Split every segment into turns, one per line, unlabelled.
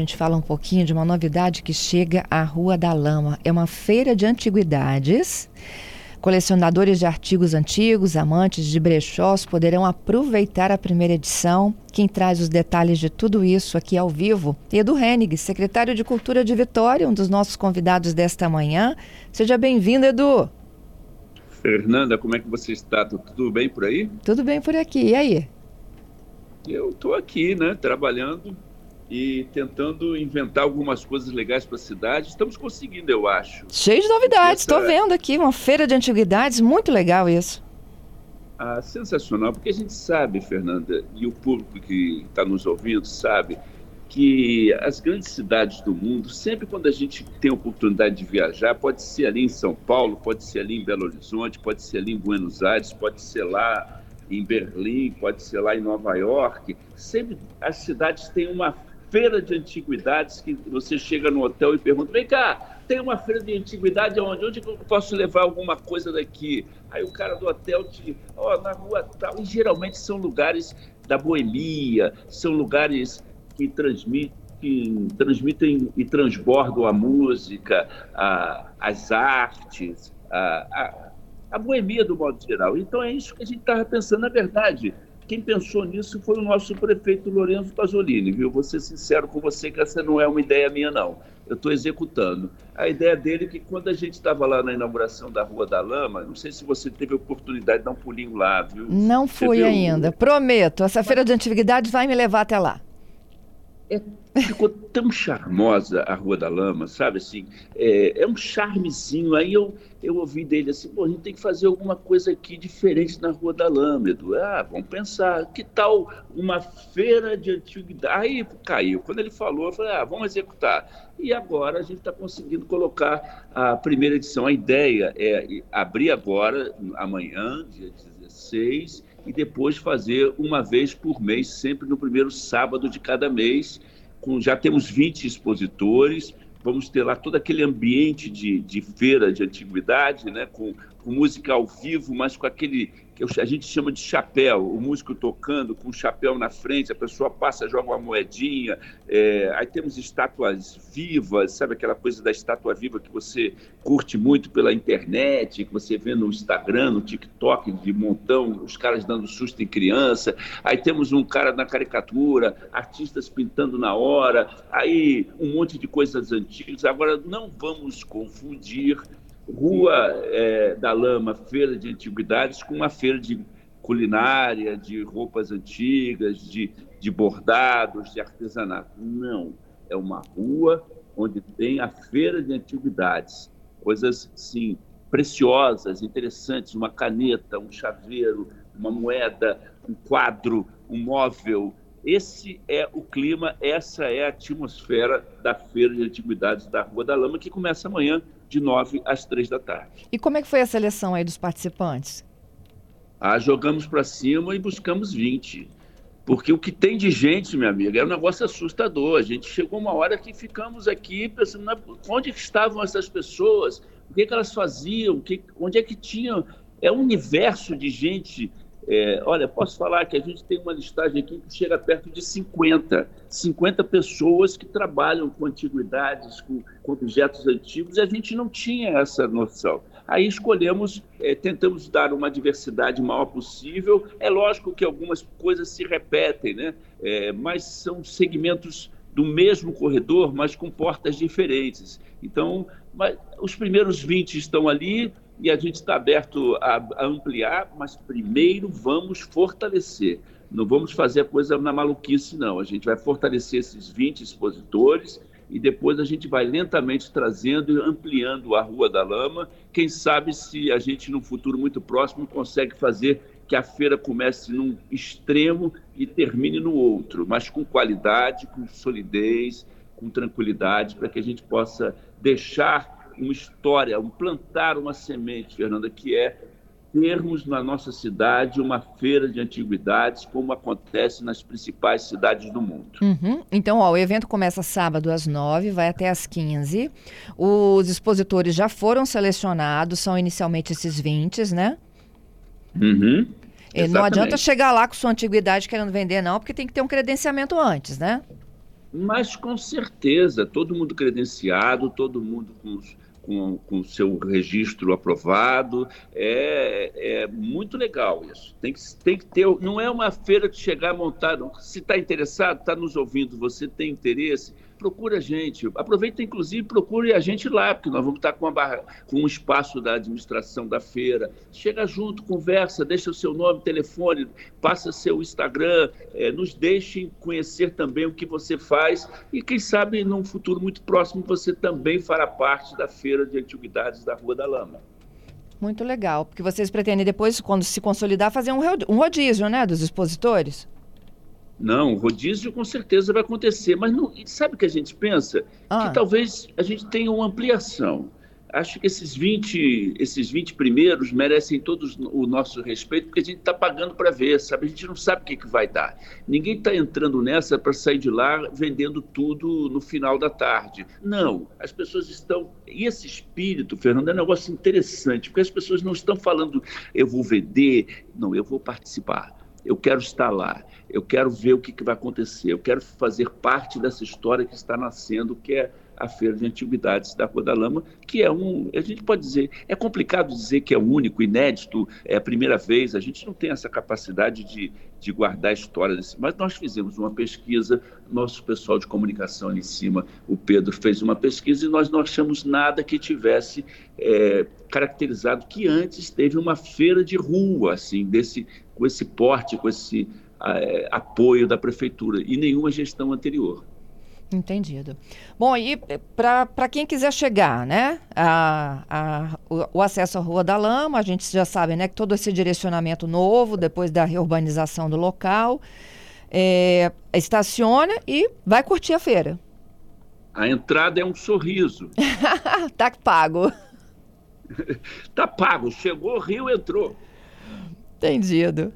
A gente fala um pouquinho de uma novidade que chega à Rua da Lama. É uma feira de antiguidades. Colecionadores de artigos antigos, amantes de brechós poderão aproveitar a primeira edição. Quem traz os detalhes de tudo isso aqui ao vivo é Edu Hennig, secretário de Cultura de Vitória, um dos nossos convidados desta manhã. Seja bem-vindo, Edu.
Fernanda, como é que você está? Tudo bem por aí?
Tudo bem por aqui. E aí?
Eu estou aqui, né, trabalhando e tentando inventar algumas coisas legais para a cidade. Estamos conseguindo, eu acho.
Cheio de novidades, estou vendo aqui uma feira de antiguidades, muito legal isso.
Ah, sensacional, porque a gente sabe, Fernanda, e o público que está nos ouvindo sabe, que as grandes cidades do mundo, sempre quando a gente tem a oportunidade de viajar, pode ser ali em São Paulo, pode ser ali em Belo Horizonte, pode ser ali em Buenos Aires, pode ser lá em Berlim, pode ser lá em Nova York, sempre as cidades têm uma feira de antiguidades que você chega no hotel e pergunta: vem cá, tem uma feira de antiguidade onde? Onde eu posso levar alguma coisa daqui? Aí o cara do hotel te, ó, oh, na rua tal. E geralmente são lugares da boemia, são lugares que transmitem transmitem e transbordam a música, a, as artes, a, a, a boemia do modo geral. Então é isso que a gente estava pensando. Na verdade, quem pensou nisso foi o nosso prefeito Lourenço Pasolini, viu? Vou ser sincero com você que essa não é uma ideia minha, não. Eu estou executando. A ideia dele é que quando a gente estava lá na inauguração da Rua da Lama, não sei se você teve a oportunidade de dar um pulinho lá, viu?
Não fui ainda. Prometo, essa feira de antiguidades vai me levar até lá.
É, ficou tão charmosa a Rua da Lama, sabe? Assim, é, é um charmezinho. Aí eu, eu ouvi dele assim, pô, a gente tem que fazer alguma coisa aqui diferente na Rua da Lama, Edu. Ah, vamos pensar, que tal uma feira de antiguidade? Aí caiu. Quando ele falou, eu falei, ah, vamos executar. E agora a gente está conseguindo colocar a primeira edição. A ideia é abrir agora, amanhã, dia 16, e depois fazer uma vez por mês, sempre no primeiro sábado de cada mês. Com, já temos 20 expositores, vamos ter lá todo aquele ambiente de, de feira de antiguidade, né, com, com música ao vivo, mas com aquele que a gente chama de chapéu, o músico tocando com o chapéu na frente, a pessoa passa, joga uma moedinha, é, aí temos estátuas vivas, sabe aquela coisa da estátua viva que você curte muito pela internet, que você vê no Instagram, no TikTok, de montão, os caras dando susto em criança, aí temos um cara na caricatura, artistas pintando na hora, aí um monte de coisas antigas. Agora, não vamos confundir Rua é, da Lama, feira de antiguidades, com uma feira de culinária, de roupas antigas, de, de bordados, de artesanato. Não, é uma rua onde tem a feira de antiguidades, coisas sim preciosas, interessantes, uma caneta, um chaveiro, uma moeda, um quadro, um móvel. Esse é o clima, essa é a atmosfera da Feira de Antiguidades da Rua da Lama, que começa amanhã, de 9 às 3 da tarde.
E como é que foi a seleção aí dos participantes?
Ah, jogamos para cima e buscamos 20. Porque o que tem de gente, minha amiga, é um negócio assustador. A gente chegou uma hora que ficamos aqui pensando, onde estavam essas pessoas? O que, que elas faziam? Que, onde é que tinham? É um universo de gente é, olha, posso falar que a gente tem uma listagem aqui que chega perto de 50, 50 pessoas que trabalham com antiguidades, com, com objetos antigos, e a gente não tinha essa noção. Aí escolhemos, é, tentamos dar uma diversidade maior possível. É lógico que algumas coisas se repetem, né? É, mas são segmentos do mesmo corredor, mas com portas diferentes. Então, os primeiros 20 estão ali, e a gente está aberto a, a, ampliar, mas primeiro vamos fortalecer. Não vamos fazer a coisa na maluquice, não. A gente vai fortalecer esses 20 expositores e depois a gente vai lentamente trazendo e ampliando a Rua da Lama. Quem sabe se a gente, num futuro muito próximo, consegue fazer que a feira comece num extremo e termine no outro, mas com qualidade, com solidez, com tranquilidade, para que a gente possa deixar uma história, um plantar uma semente, Fernanda, que é termos na nossa cidade uma feira de antiguidades, como acontece nas principais cidades do mundo.
Uhum. Então, ó, o evento começa sábado às 9, vai até às 15. Os expositores já foram selecionados, são inicialmente esses 20, né?
Uhum.
não adianta chegar lá com sua antiguidade querendo vender, não, porque tem que ter um credenciamento antes, né?
Mas com certeza, todo mundo credenciado, todo mundo com os com, com seu registro aprovado. É, é muito legal isso. Tem que, tem que ter. Não é uma feira de chegar montado. Se está interessado, está nos ouvindo, você tem interesse procura a gente. Aproveita, inclusive, procure a gente lá, porque nós vamos estar com, barra, com um espaço da administração da feira. Chega junto, conversa, deixa o seu nome, telefone, passa seu Instagram, é, nos deixe conhecer também o que você faz e, quem sabe, num futuro muito próximo, você também fará parte da Feira de Antiguidades da Rua da Lama.
Muito legal, porque vocês pretendem depois, quando se consolidar, fazer um rodízio, né, dos expositores?
Não, rodízio com certeza vai acontecer, mas não, sabe o que a gente pensa? Ah. Que talvez a gente tenha uma ampliação. Acho que esses 20, esses 20 primeiros merecem todos o nosso respeito, porque a gente está pagando para ver, sabe? A gente não sabe o que, que vai dar. Ninguém está entrando nessa para sair de lá vendendo tudo no final da tarde. Não, as pessoas estão. E esse espírito, Fernando, é um negócio interessante, porque as pessoas não estão falando, eu vou vender, não, eu vou participar eu quero estar lá, eu quero ver o que, que vai acontecer, eu quero fazer parte dessa história que está nascendo, que é a Feira de Antiguidades da Rua da Lama, que é um, a gente pode dizer, é complicado dizer que é único, inédito, é a primeira vez, a gente não tem essa capacidade de, de guardar a história desse, mas nós fizemos uma pesquisa, nosso pessoal de comunicação ali em cima, o Pedro fez uma pesquisa e nós não achamos nada que tivesse é, caracterizado que antes teve uma feira de rua, assim, desse, com esse porte, com esse é, apoio da prefeitura, e nenhuma gestão anterior.
Entendido. Bom, e para quem quiser chegar, né? A, a, o, o, acesso à Rua da Lama, a gente já sabe, né? Que todo esse direcionamento novo, depois da reurbanização do local, é, estaciona e vai curtir a feira.
A entrada é um sorriso.
tá pago.
tá pago. Chegou, Rio entrou.
Entendido.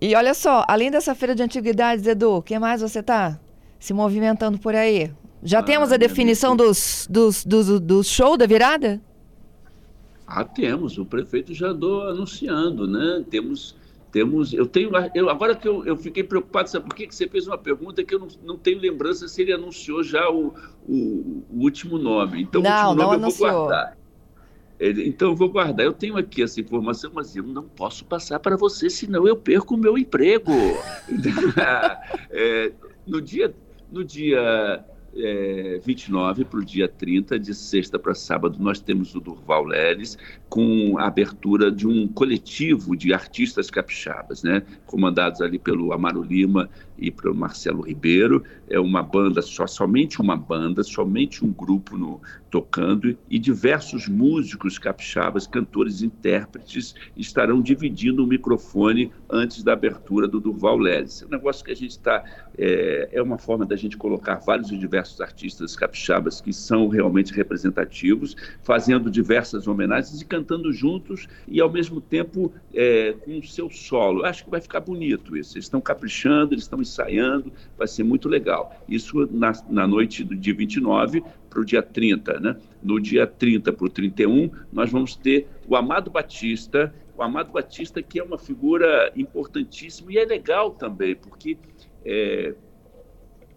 E olha só, além dessa feira de antiguidades, Edu, o que mais você tá? Se movimentando por aí. Já ah, temos a definição dos, dos, dos, do show da virada?
Ah, temos. O prefeito já andou anunciando, né? Temos, temos. Eu tenho. Eu, agora que eu, eu fiquei preocupado, sabe por quê? que você fez uma pergunta que eu não, não tenho lembrança se ele anunciou já o, o, o último nome. Então,
não,
o último
nome
eu anunciou. vou guardar. Então, eu vou guardar. Eu tenho aqui essa informação, mas eu não posso passar para você, senão eu perco o meu emprego. é, no dia no dia é, 29 para o dia 30, de sexta para sábado, nós temos o Durval Leles com a abertura de um coletivo de artistas capixabas, né? comandados ali pelo Amaro Lima e pelo Marcelo Ribeiro. É uma banda, só, somente uma banda, somente um grupo no, tocando e diversos músicos capixabas, cantores, intérpretes estarão dividindo o microfone antes da abertura do Durval Leles. É um negócio que a gente está é, é uma forma da gente colocar vários e diversos artistas capixabas que são realmente representativos, fazendo diversas homenagens e cantando juntos e ao mesmo tempo é, com o seu solo. Eu acho que vai ficar bonito isso. Eles estão caprichando, eles estão ensaiando, vai ser muito legal. Isso na, na noite do dia 29 para o dia 30, né? No dia 30 para o 31, nós vamos ter o Amado Batista, o Amado Batista que é uma figura importantíssima e é legal também, porque é,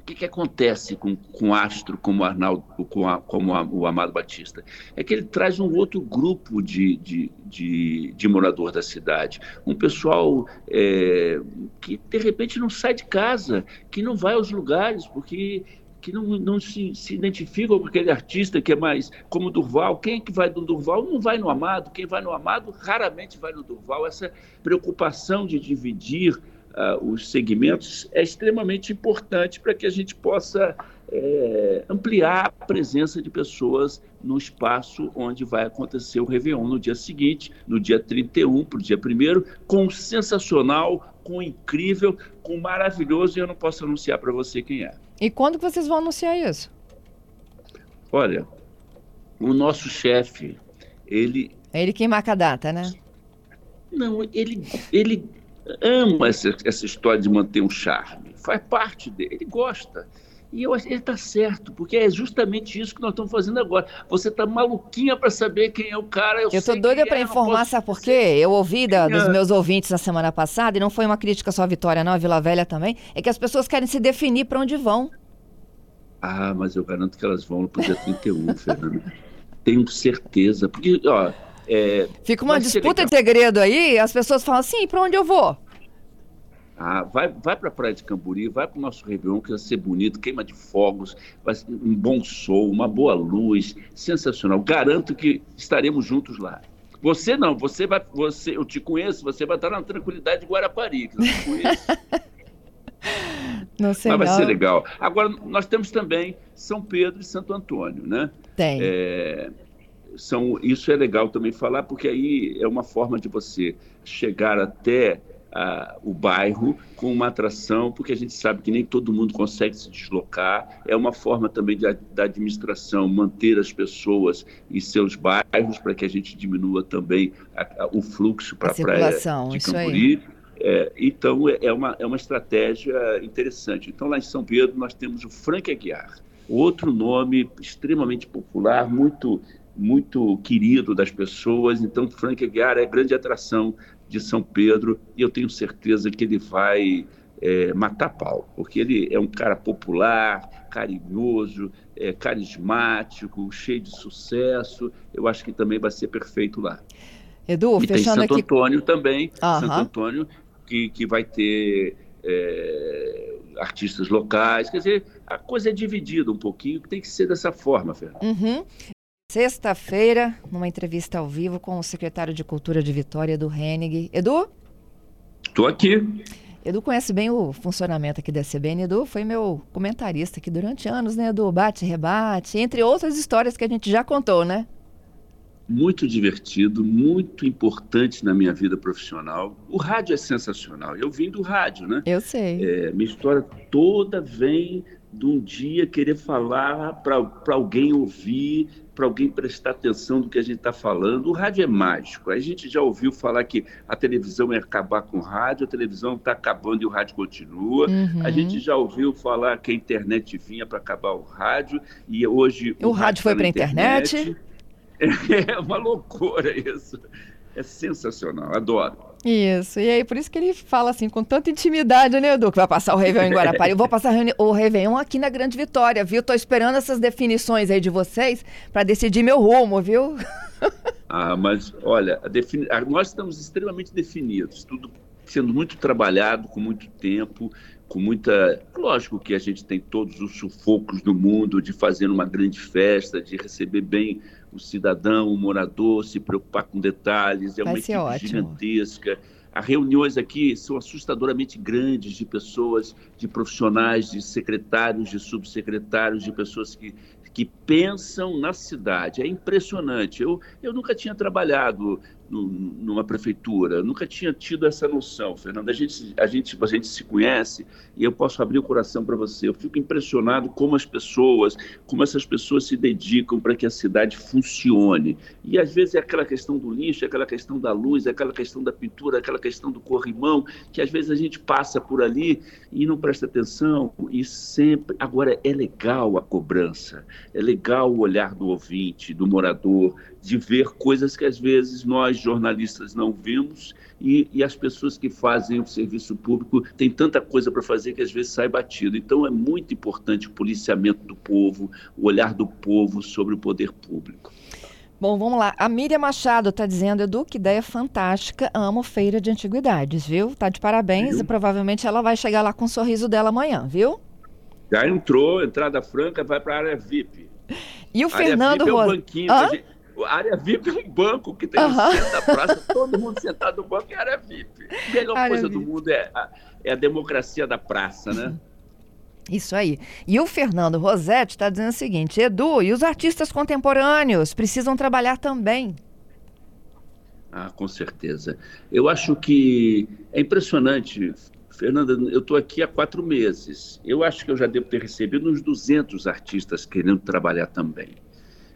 o que, que, acontece com, com astro como Arnaldo, com a, como a, o Amado Batista? É que ele traz um outro grupo de, de, de, de morador da cidade, um pessoal é, que de repente não sai de casa, que não vai aos lugares, porque que não, não se, se identificam com aquele artista que é mais como Durval. Quem é que vai do Durval não vai no Amado. Quem vai no Amado raramente vai no Durval. Essa preocupação de dividir uh, os segmentos é extremamente importante para que a gente possa é, ampliar a presença de pessoas no espaço onde vai acontecer o Réveillon no dia seguinte, no dia 31 para o dia 1 com sensacional, com incrível, com maravilhoso, e eu não posso anunciar para você quem é.
E quando que vocês vão anunciar isso?
Olha, o nosso chefe, ele...
É ele quem marca a data, né?
Não, ele, ele ama essa, essa história de manter um charme. Faz parte dele, ele gosta. E eu, ele está certo, porque é justamente isso que nós estamos fazendo agora. Você está maluquinha para saber quem é o cara.
Eu estou doida para é, informar, sabe por quê? Eu ouvi da, dos meus ouvintes na semana passada, e não foi uma crítica só à Vitória, não, a Vila Velha também, é que as pessoas querem se definir para onde vão.
Ah, mas eu garanto que elas vão pro dia 31, Fernando. Tenho certeza. Porque, ó. É,
Fica uma disputa de segredo aí, as pessoas falam assim: para onde eu vou?
Ah, vai vai para a Praia de Camburi, vai para o nosso Réveillon, que vai ser bonito, queima de fogos, vai ser um bom som, uma boa luz, sensacional. Garanto que estaremos juntos lá. Você não, você vai, você, eu te conheço, você vai estar na tranquilidade de Guarapari, que eu te conheço.
Não sei
Mas vai
não.
ser legal. Agora, nós temos também São Pedro e Santo Antônio, né?
Tem.
É, são, isso é legal também falar, porque aí é uma forma de você chegar até o bairro com uma atração, porque a gente sabe que nem todo mundo consegue se deslocar. É uma forma também de, da administração manter as pessoas em seus bairros para que a gente diminua também a, a, o fluxo para a praia de
isso
Camburi.
aí.
É, então, é uma, é uma estratégia interessante. Então, lá em São Pedro, nós temos o Frank Aguiar, outro nome extremamente popular, muito, muito querido das pessoas. Então, Frank Aguiar é grande atração de São Pedro e eu tenho certeza que ele vai é, matar pau, porque ele é um cara popular, carinhoso, é, carismático, cheio de sucesso. Eu acho que também vai ser perfeito lá.
Edu,
e tem
fechando
Santo
aqui.
Antônio também,
Aham.
Santo Antônio, que, que vai ter é, artistas locais. Quer dizer, a coisa é dividida um pouquinho, tem que ser dessa forma, Fernando.
Uhum. Sexta-feira, numa entrevista ao vivo com o secretário de Cultura de Vitória, Edu Hennig. Edu?
Estou aqui.
Edu conhece bem o funcionamento aqui da CBN. Edu foi meu comentarista aqui durante anos, né, Edu? Bate, rebate, entre outras histórias que a gente já contou, né?
Muito divertido, muito importante na minha vida profissional. O rádio é sensacional. Eu vim do rádio, né?
Eu sei.
É, minha história toda vem de um dia querer falar para alguém ouvir, para alguém prestar atenção do que a gente está falando. O rádio é mágico. A gente já ouviu falar que a televisão ia acabar com o rádio, a televisão está acabando e o rádio continua.
Uhum.
A gente já ouviu falar que a internet vinha para acabar o rádio e hoje
O rádio foi
tá
pra
na
internet.
É uma loucura isso. É sensacional, adoro.
Isso, e aí por isso que ele fala assim com tanta intimidade, né, Edu? Que vai passar o Réveillon em Guarapari. Eu vou passar o Réveillon aqui na Grande Vitória, viu? Tô esperando essas definições aí de vocês para decidir meu rumo, viu?
Ah, mas olha, defini... nós estamos extremamente definidos, tudo sendo muito trabalhado, com muito tempo, com muita. Lógico que a gente tem todos os sufocos do mundo de fazer uma grande festa, de receber bem o cidadão, o morador, se preocupar com detalhes. É
Vai
uma equipe
ótimo.
gigantesca. As reuniões aqui são assustadoramente grandes de pessoas, de profissionais, de secretários, de subsecretários, de pessoas que, que pensam na cidade. É impressionante. Eu, eu nunca tinha trabalhado numa prefeitura, nunca tinha tido essa noção, Fernando. A gente, a gente, a gente se conhece e eu posso abrir o coração para você. Eu fico impressionado como as pessoas, como essas pessoas se dedicam para que a cidade funcione. E às vezes é aquela questão do lixo, é aquela questão da luz, é aquela questão da pintura, é aquela questão do corrimão, que às vezes a gente passa por ali e não presta atenção. E sempre. Agora, é legal a cobrança, é legal o olhar do ouvinte, do morador, de ver coisas que às vezes nós jornalistas não vimos e, e, as pessoas que fazem o serviço público têm tanta coisa para fazer que às vezes sai batido. Então é muito importante o policiamento do povo, o olhar do povo sobre o poder público.
Bom, vamos lá. A Miriam Machado está dizendo, Edu, que ideia fantástica. Amo feira de antiguidades, viu? Tá de parabéns
Viu?
e provavelmente ela vai chegar lá com o sorriso dela amanhã, viu?
Já entrou, entrada franca, vai para a área VIP.
E o Fernando
VIP é o
Rosa.
banquinho. Gente- área VIP é um banco que tem
Aham.
no centro da praça, todo mundo sentado no banco é área VIP. A melhor
Área
coisa
VIP.
do mundo é a, é a democracia da praça, né?
Isso aí. E o Fernando Rosetti está dizendo o seguinte: Edu, e os artistas contemporâneos precisam trabalhar também.
Ah, com certeza. Eu acho que é impressionante, Fernanda. Eu estou aqui há quatro meses. Eu acho que eu já devo ter recebido uns 200 artistas querendo trabalhar também.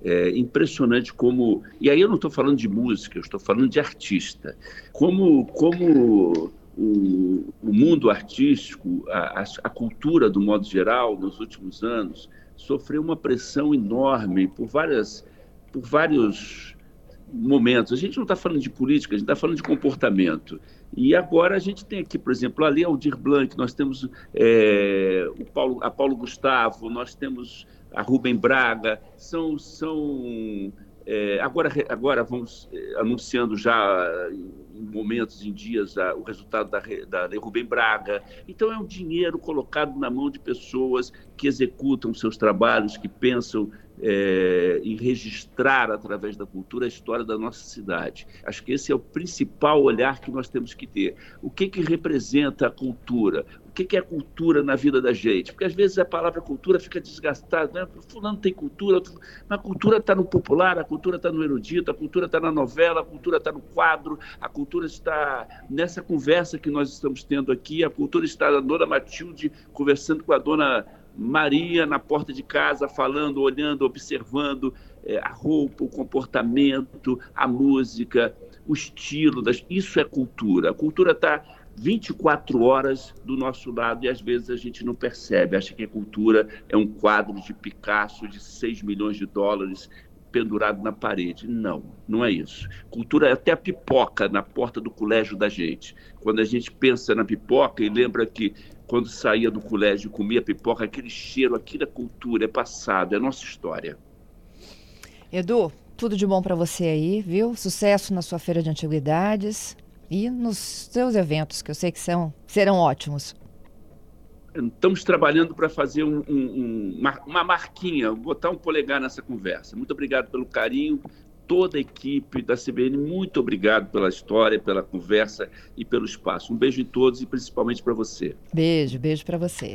É impressionante como. E aí eu não estou falando de música, eu estou falando de artista. Como, como o, o mundo artístico, a, a, cultura do modo geral, nos últimos anos, sofreu uma pressão enorme por várias, por vários momentos. A gente não está falando de política, a gente está falando de comportamento. E agora a gente tem aqui, por exemplo, ali Aldir Blanc, nós temos é, o Paulo, a Paulo Gustavo, nós temos a Rubem Braga, são, são é, agora, agora vamos é, anunciando já em momentos, em dias, a, o resultado da, da Rubem Braga. Então, é um dinheiro colocado na mão de pessoas que executam seus trabalhos, que pensam é, em registrar através da cultura a história da nossa cidade. Acho que esse é o principal olhar que nós temos que ter. O que, que representa a cultura? Que, que é cultura na vida da gente? Porque às vezes a palavra cultura fica desgastada. Né? Fulano tem cultura, mas a cultura está no popular, a cultura está no erudito, a cultura está na novela, a cultura está no quadro, a cultura está nessa conversa que nós estamos tendo aqui, a cultura está na dona Matilde conversando com a dona Maria na porta de casa, falando, olhando, observando é, a roupa, o comportamento, a música, o estilo. Das... Isso é cultura. A cultura está 24 horas do nosso lado e às vezes a gente não percebe. Acha que a cultura é um quadro de Picasso de 6 milhões de dólares pendurado na parede. Não, não é isso. Cultura é até a pipoca na porta do colégio da gente. Quando a gente pensa na pipoca e lembra que quando saía do colégio e comia pipoca, aquele cheiro, aquilo é cultura, é passado, é nossa história.
Edu, tudo de bom para você aí, viu? Sucesso na sua feira de antiguidades e nos seus eventos, que eu sei que são, serão ótimos.
Estamos trabalhando para fazer um, um, uma, uma marquinha, botar um polegar nessa conversa. Muito obrigado pelo carinho, toda a equipe da CBN, muito obrigado pela história, pela conversa e pelo espaço. Um beijo em todos e principalmente para você.
Beijo, beijo para você.